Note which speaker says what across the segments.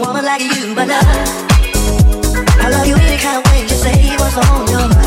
Speaker 1: woman like you,
Speaker 2: but love. I love you any kind of way. you say what's on your mind.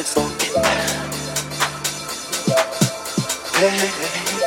Speaker 2: It's funk it. Hey, hey, hey.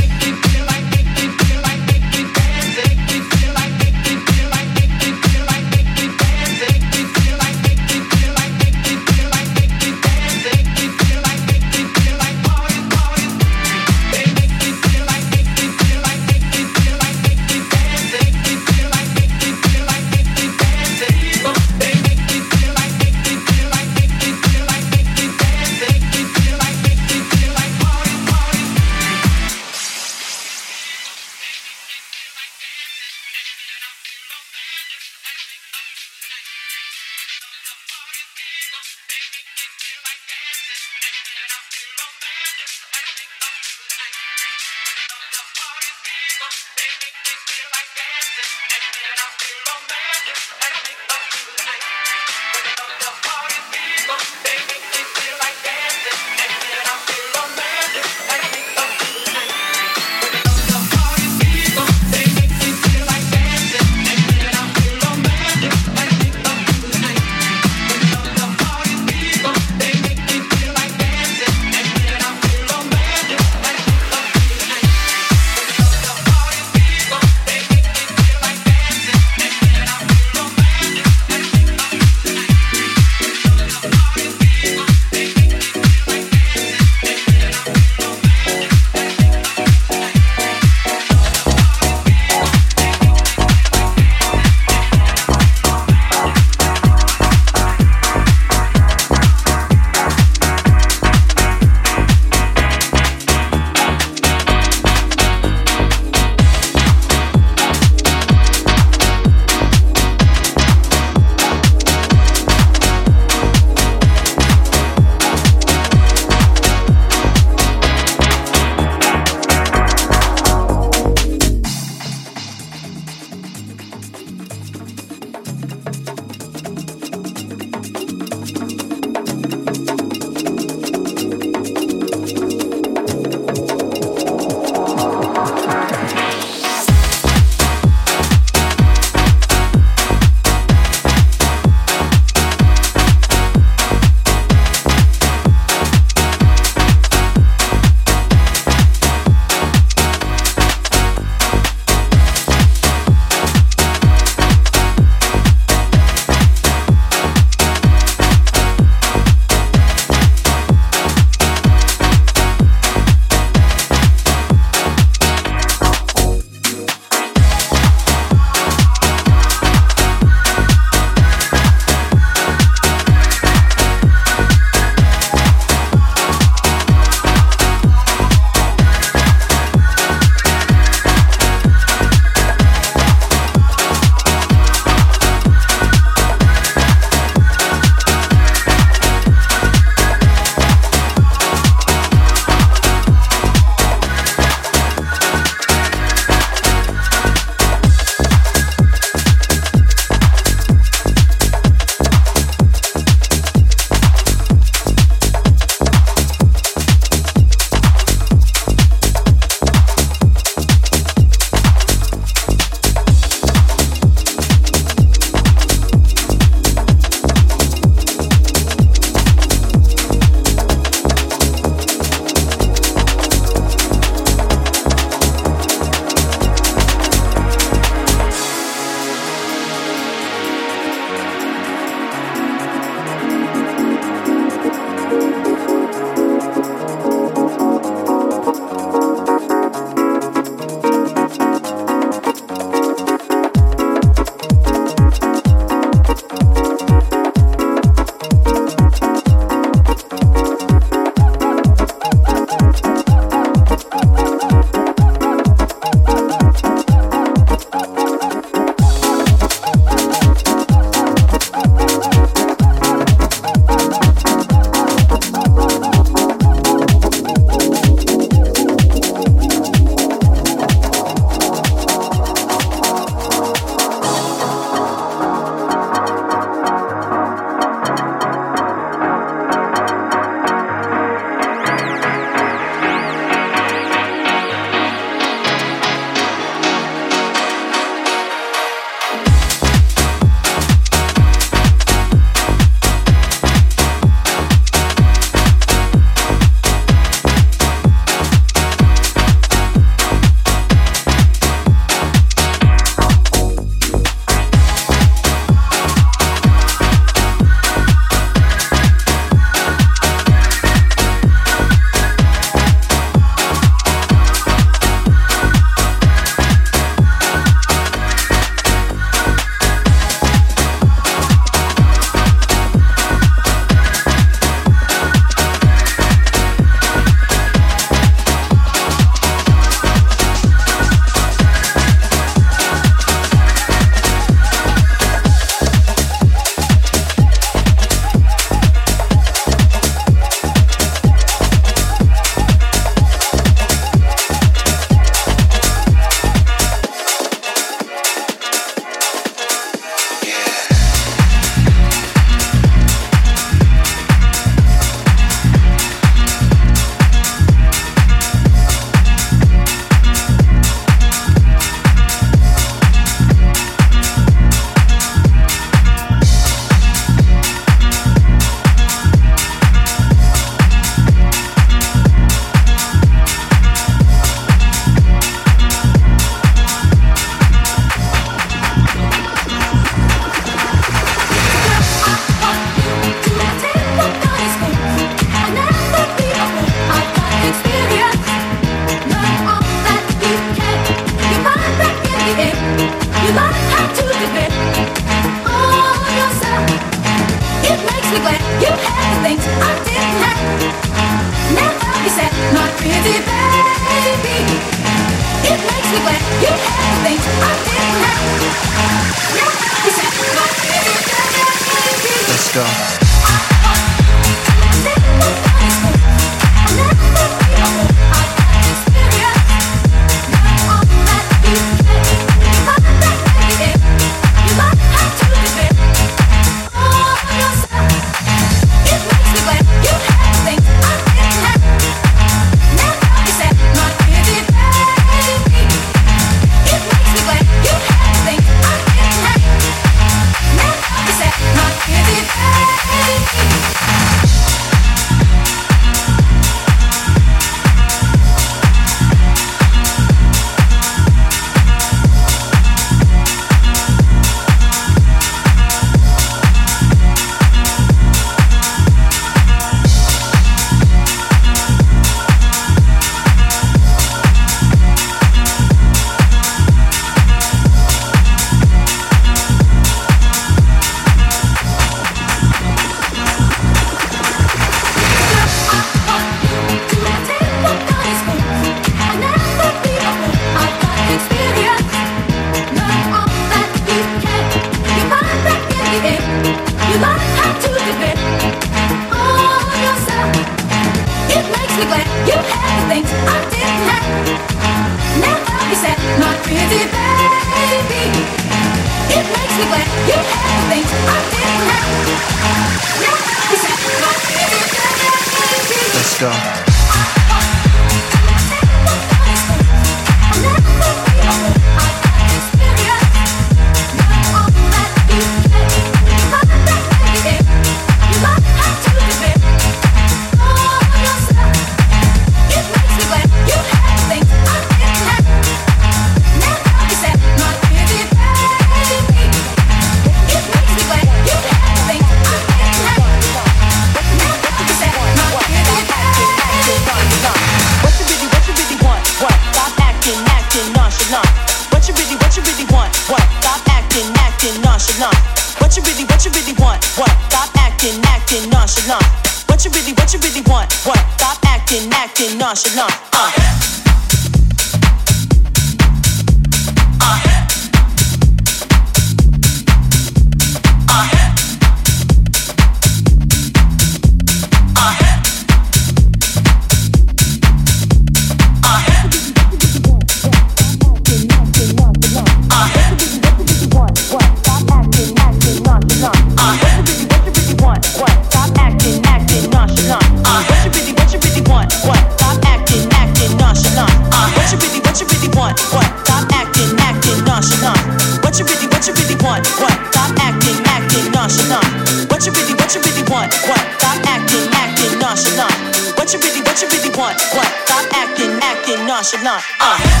Speaker 2: should not. Uh.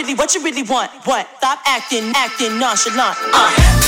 Speaker 2: really, what you really want? What? Stop acting, acting nonchalant. Uh.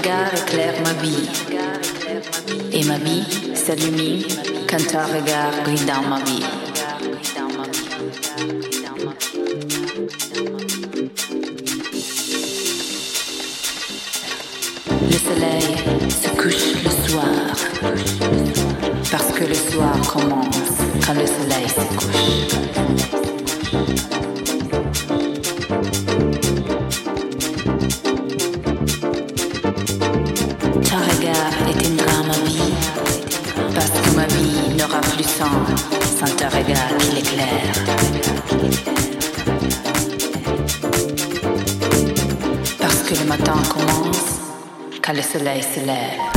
Speaker 2: Regard éclaire ma vie et ma vie s'allumine quand ton regard brille dans ma vie. Le soleil se couche le soir parce que le soir commence quand le soleil se couche. Soleil se lève.